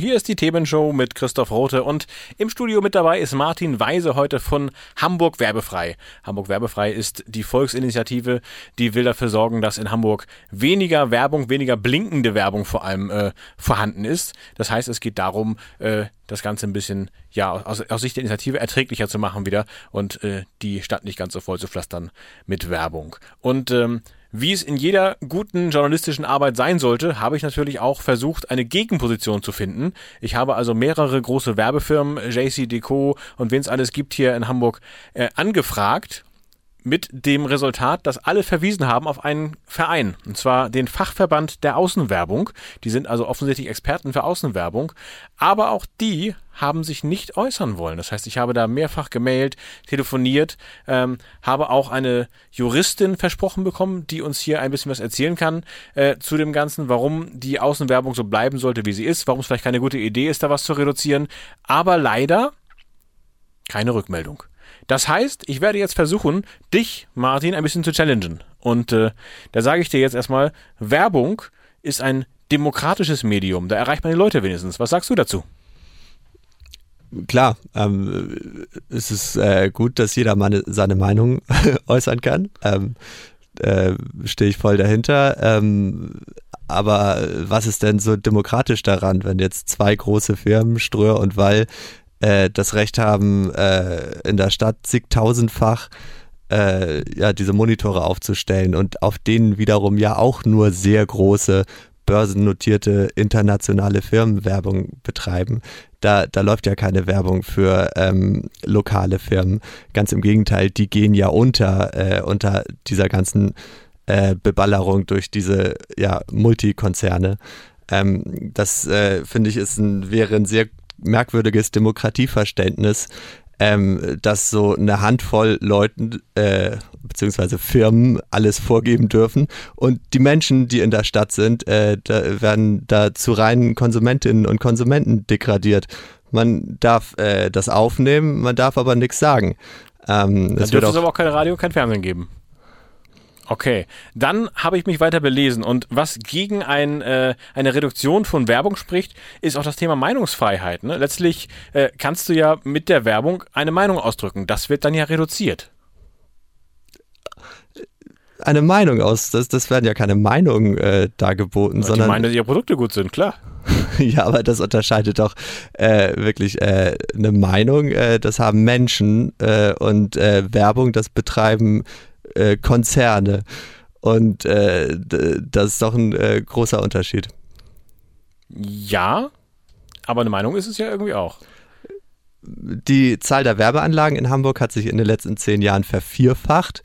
Hier ist die Themenshow mit Christoph Rote und im Studio mit dabei ist Martin Weise heute von Hamburg Werbefrei. Hamburg Werbefrei ist die Volksinitiative, die will dafür sorgen, dass in Hamburg weniger Werbung, weniger blinkende Werbung vor allem äh, vorhanden ist. Das heißt, es geht darum, äh, das Ganze ein bisschen, ja, aus, aus Sicht der Initiative erträglicher zu machen wieder und äh, die Stadt nicht ganz so voll zu pflastern mit Werbung. Und ähm, wie es in jeder guten journalistischen Arbeit sein sollte, habe ich natürlich auch versucht, eine Gegenposition zu finden. Ich habe also mehrere große Werbefirmen, JC Deco und wen es alles gibt hier in Hamburg, äh, angefragt mit dem Resultat, dass alle verwiesen haben auf einen Verein, und zwar den Fachverband der Außenwerbung. Die sind also offensichtlich Experten für Außenwerbung, aber auch die haben sich nicht äußern wollen. Das heißt, ich habe da mehrfach gemailt, telefoniert, ähm, habe auch eine Juristin versprochen bekommen, die uns hier ein bisschen was erzählen kann äh, zu dem Ganzen, warum die Außenwerbung so bleiben sollte, wie sie ist, warum es vielleicht keine gute Idee ist, da was zu reduzieren. Aber leider keine Rückmeldung. Das heißt, ich werde jetzt versuchen, dich, Martin, ein bisschen zu challengen. Und äh, da sage ich dir jetzt erstmal, Werbung ist ein demokratisches Medium. Da erreicht man die Leute wenigstens. Was sagst du dazu? Klar, ähm, es ist äh, gut, dass jeder meine, seine Meinung äußern kann. Ähm, äh, Stehe ich voll dahinter. Ähm, aber was ist denn so demokratisch daran, wenn jetzt zwei große Firmen, Ströer und Wall, äh, das Recht haben, äh, in der Stadt zigtausendfach äh, ja, diese Monitore aufzustellen und auf denen wiederum ja auch nur sehr große börsennotierte internationale Firmen Werbung betreiben. Da, da läuft ja keine Werbung für ähm, lokale Firmen. Ganz im Gegenteil, die gehen ja unter, äh, unter dieser ganzen äh, Beballerung durch diese ja, Multikonzerne. Ähm, das äh, finde ich ist ein, wäre ein sehr merkwürdiges Demokratieverständnis, ähm, dass so eine Handvoll Leuten äh, beziehungsweise Firmen alles vorgeben dürfen und die Menschen, die in der Stadt sind, äh, da werden da zu reinen Konsumentinnen und Konsumenten degradiert. Man darf äh, das aufnehmen, man darf aber nichts sagen. Ähm, Dann dürfte es aber auch kein Radio, kein Fernsehen geben. Okay, dann habe ich mich weiter belesen und was gegen ein, äh, eine Reduktion von Werbung spricht, ist auch das Thema Meinungsfreiheit. Ne? Letztlich äh, kannst du ja mit der Werbung eine Meinung ausdrücken. Das wird dann ja reduziert. Eine Meinung aus, das, das werden ja keine Meinungen äh, dargeboten, sondern. Die meinen, dass ihre Produkte gut sind, klar. ja, aber das unterscheidet doch äh, wirklich äh, eine Meinung. Äh, das haben Menschen äh, und äh, Werbung, das betreiben äh, Konzerne. Und äh, das ist doch ein äh, großer Unterschied. Ja, aber eine Meinung ist es ja irgendwie auch. Die Zahl der Werbeanlagen in Hamburg hat sich in den letzten zehn Jahren vervierfacht.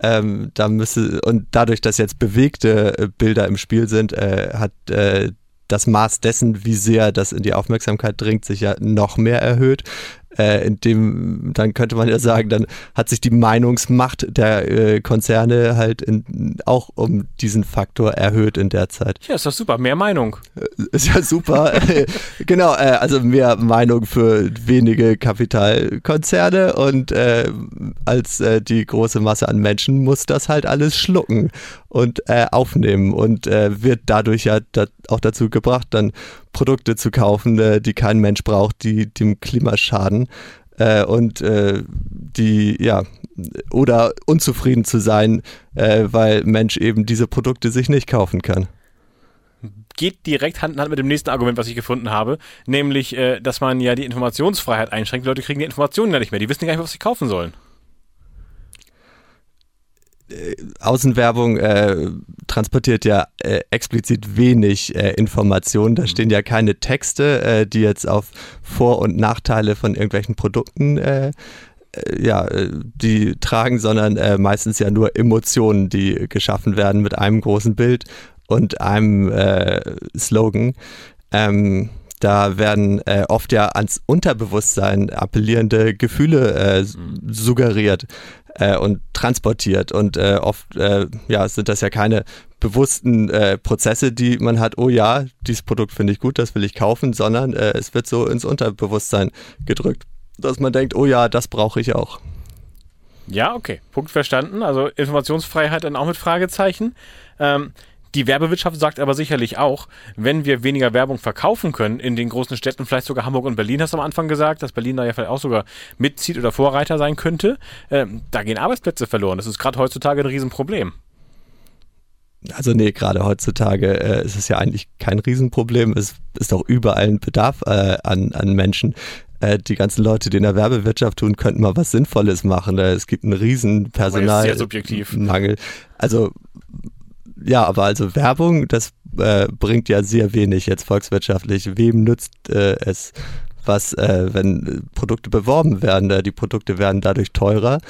Ähm, da müsse, und dadurch, dass jetzt bewegte äh, Bilder im Spiel sind, äh, hat äh, das Maß dessen, wie sehr das in die Aufmerksamkeit dringt, sich ja noch mehr erhöht äh, in dem, dann könnte man ja sagen, dann hat sich die Meinungsmacht der äh, Konzerne halt in, auch um diesen Faktor erhöht in der Zeit. Ja, ist doch super, mehr Meinung. Äh, ist ja super. genau, äh, also mehr Meinung für wenige Kapitalkonzerne und äh, als äh, die große Masse an Menschen muss das halt alles schlucken und aufnehmen und wird dadurch ja da auch dazu gebracht, dann Produkte zu kaufen, äh, die kein Mensch braucht, die dem Klima schaden äh, und äh, die, ja, oder unzufrieden zu sein, äh, weil Mensch eben diese Produkte sich nicht kaufen kann geht direkt Hand in Hand mit dem nächsten Argument, was ich gefunden habe, nämlich, äh, dass man ja die Informationsfreiheit einschränkt. Die Leute kriegen die Informationen ja nicht mehr, die wissen gar nicht, was sie kaufen sollen. Äh, Außenwerbung äh, transportiert ja äh, explizit wenig äh, Informationen. Da mhm. stehen ja keine Texte, äh, die jetzt auf Vor- und Nachteile von irgendwelchen Produkten äh, ja, die tragen, sondern meistens ja nur Emotionen, die geschaffen werden mit einem großen Bild und einem Slogan. Ähm, da werden äh, oft ja ans Unterbewusstsein appellierende Gefühle äh, mhm. suggeriert. Äh, und transportiert. Und äh, oft äh, ja, sind das ja keine bewussten äh, Prozesse, die man hat, oh ja, dieses Produkt finde ich gut, das will ich kaufen, sondern äh, es wird so ins Unterbewusstsein gedrückt, dass man denkt, oh ja, das brauche ich auch. Ja, okay. Punkt verstanden. Also Informationsfreiheit dann auch mit Fragezeichen. Ähm, die Werbewirtschaft sagt aber sicherlich auch, wenn wir weniger Werbung verkaufen können in den großen Städten, vielleicht sogar Hamburg und Berlin, hast du am Anfang gesagt, dass Berlin da ja vielleicht auch sogar mitzieht oder Vorreiter sein könnte, äh, da gehen Arbeitsplätze verloren. Das ist gerade heutzutage ein Riesenproblem. Also nee, gerade heutzutage äh, ist es ja eigentlich kein Riesenproblem. Es ist auch überall ein Bedarf äh, an, an Menschen. Äh, die ganzen Leute, die in der Werbewirtschaft tun, könnten mal was Sinnvolles machen. Äh, es gibt einen riesen Personalmangel. Also ja, aber also Werbung, das äh, bringt ja sehr wenig jetzt volkswirtschaftlich. Wem nützt äh, es, was, äh, wenn Produkte beworben werden? Äh, die Produkte werden dadurch teurer,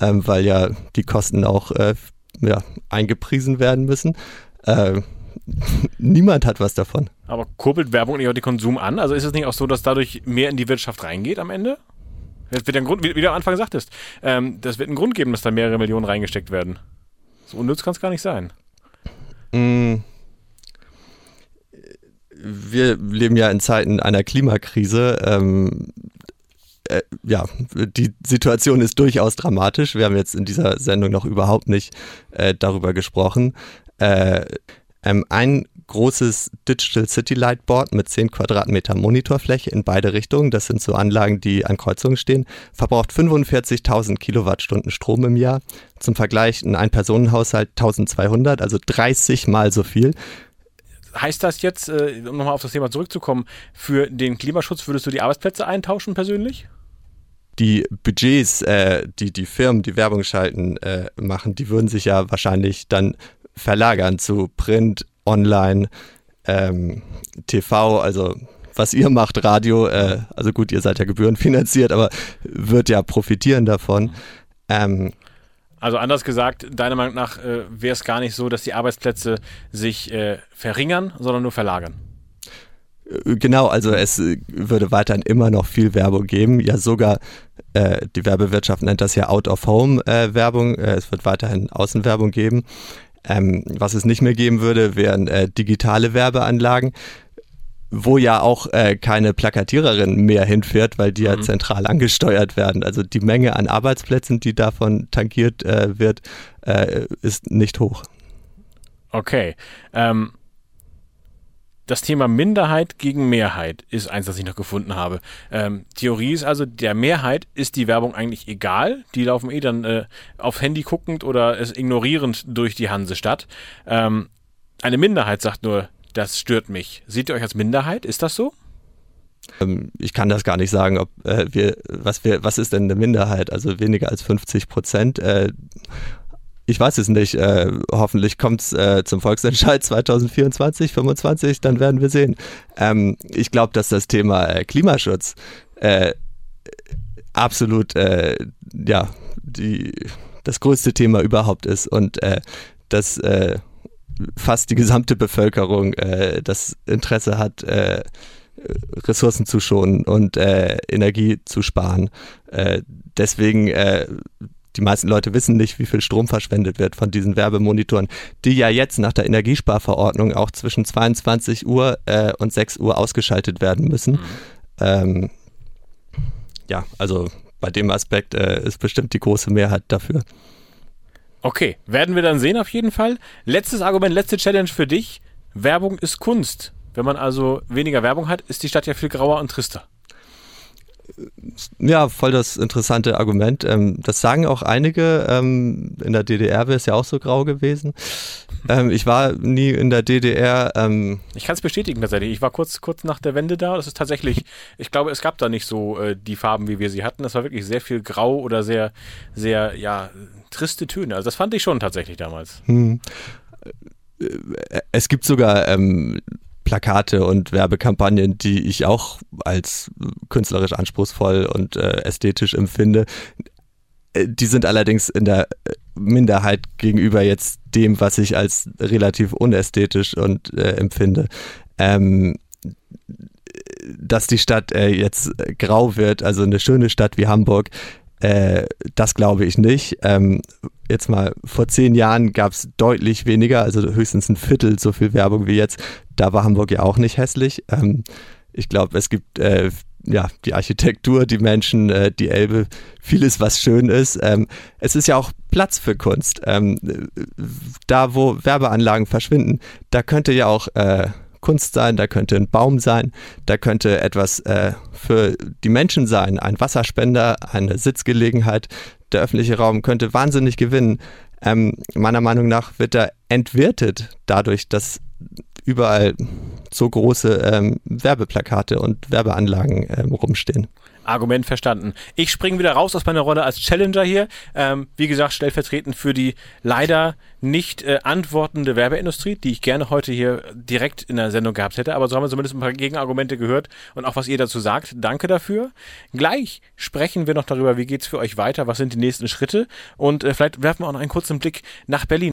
ähm, weil ja die Kosten auch äh, ja, eingepriesen werden müssen. Äh, niemand hat was davon. Aber kurbelt Werbung nicht auch den Konsum an? Also ist es nicht auch so, dass dadurch mehr in die Wirtschaft reingeht am Ende? Das wird ein Grund, wie, wie du am Anfang sagtest, ähm, das wird einen Grund geben, dass da mehrere Millionen reingesteckt werden. So unnütz kann es gar nicht sein. Mm. Wir leben ja in Zeiten einer Klimakrise. Ähm, äh, ja, die Situation ist durchaus dramatisch. Wir haben jetzt in dieser Sendung noch überhaupt nicht äh, darüber gesprochen. Äh, ähm, ein großes Digital City Light Board mit 10 Quadratmeter Monitorfläche in beide Richtungen, das sind so Anlagen, die an Kreuzungen stehen, verbraucht 45.000 Kilowattstunden Strom im Jahr. Zum Vergleich ein Ein-Personen-Haushalt 1200, also 30 mal so viel. Heißt das jetzt, äh, um nochmal auf das Thema zurückzukommen, für den Klimaschutz würdest du die Arbeitsplätze eintauschen persönlich? die Budgets, äh, die die Firmen, die Werbung schalten, äh, machen, die würden sich ja wahrscheinlich dann verlagern zu Print, Online, ähm, TV, also was ihr macht, Radio, äh, also gut, ihr seid ja gebührenfinanziert, aber wird ja profitieren davon. Ähm, also anders gesagt, deiner Meinung nach äh, wäre es gar nicht so, dass die Arbeitsplätze sich äh, verringern, sondern nur verlagern. Äh, genau, also es äh, würde weiterhin immer noch viel Werbung geben, ja sogar äh, die Werbewirtschaft nennt das ja Out-of-Home-Werbung, es wird weiterhin Außenwerbung geben. Ähm, was es nicht mehr geben würde, wären äh, digitale Werbeanlagen, wo ja auch äh, keine Plakatiererin mehr hinfährt, weil die mhm. ja zentral angesteuert werden. Also die Menge an Arbeitsplätzen, die davon tangiert äh, wird, äh, ist nicht hoch. Okay. Ähm, das Thema Minderheit gegen Mehrheit ist eins, das ich noch gefunden habe. Ähm, Theorie ist also, der Mehrheit ist die Werbung eigentlich egal. Die laufen eh dann äh, aufs Handy guckend oder es ignorierend durch die Hansestadt. Ähm, eine Minderheit sagt nur, das stört mich. Seht ihr euch als Minderheit? Ist das so? Ähm, ich kann das gar nicht sagen, ob äh, wir, was wir, was ist denn eine Minderheit? Also weniger als 50 Prozent. Äh, ich weiß es nicht. Äh, hoffentlich kommt es äh, zum Volksentscheid 2024, 2025, dann werden wir sehen. Ähm, ich glaube, dass das Thema äh, Klimaschutz äh, absolut äh, ja, die, das größte Thema überhaupt ist und äh, dass fast die gesamte Bevölkerung das Interesse hat, Ressourcen zu schonen und Energie zu sparen. deswegen die meisten Leute wissen nicht, wie viel Strom verschwendet wird von diesen Werbemonitoren, die ja jetzt nach der Energiesparverordnung auch zwischen 22 Uhr äh, und 6 Uhr ausgeschaltet werden müssen. Mhm. Ähm, ja, also bei dem Aspekt äh, ist bestimmt die große Mehrheit dafür. Okay, werden wir dann sehen auf jeden Fall. Letztes Argument, letzte Challenge für dich. Werbung ist Kunst. Wenn man also weniger Werbung hat, ist die Stadt ja viel grauer und trister. Ja, voll das interessante Argument. Ähm, das sagen auch einige. Ähm, in der DDR wäre es ja auch so grau gewesen. Ähm, ich war nie in der DDR. Ich kann es bestätigen tatsächlich. Ich war kurz, kurz nach der Wende da. Das ist tatsächlich, ich glaube, es gab da nicht so äh, die Farben, wie wir sie hatten. Das war wirklich sehr viel grau oder sehr, sehr, ja, triste Töne. Also das fand ich schon tatsächlich damals. Hm. Äh, es gibt sogar ähm, Plakate und Werbekampagnen, die ich auch als künstlerisch anspruchsvoll und äh, ästhetisch empfinde. Äh, die sind allerdings in der äh, Minderheit gegenüber jetzt dem, was ich als relativ unästhetisch und äh, empfinde. Ähm, dass die Stadt äh, jetzt grau wird, also eine schöne Stadt wie Hamburg, Äh, das glaube ich nicht. Ähm, jetzt mal, vor zehn Jahren gab es deutlich weniger, also höchstens ein Viertel so viel Werbung wie jetzt. Da war Hamburg ja auch nicht hässlich. Ähm, ich glaube, es gibt äh, ja, die Architektur, die Menschen, äh, die Elbe, vieles, was schön ist. Ähm, es ist ja auch Platz für Kunst. Ähm, da, wo Werbeanlagen verschwinden, da könnte ja auch äh, Kunst sein, da könnte ein Baum sein, da könnte etwas äh, für die Menschen sein, ein Wasserspender, eine Sitzgelegenheit. Der öffentliche Raum könnte wahnsinnig gewinnen. Ähm, meiner Meinung nach wird er entwertet dadurch, dass überall so große ähm, Werbeplakate und Werbeanlagen ähm, rumstehen. Argument verstanden. Ich springe wieder raus aus meiner Rolle als Challenger hier. Ähm, wie gesagt, stellvertretend für die leider nicht äh, antwortende Werbeindustrie, die ich gerne heute hier direkt in der Sendung gehabt hätte. Aber so haben wir zumindest ein paar Gegenargumente gehört und auch was ihr dazu sagt. Danke dafür. Gleich sprechen wir noch darüber, wie geht's für euch weiter, was sind die nächsten Schritte und äh, vielleicht werfen wir auch noch einen kurzen Blick nach Berlin.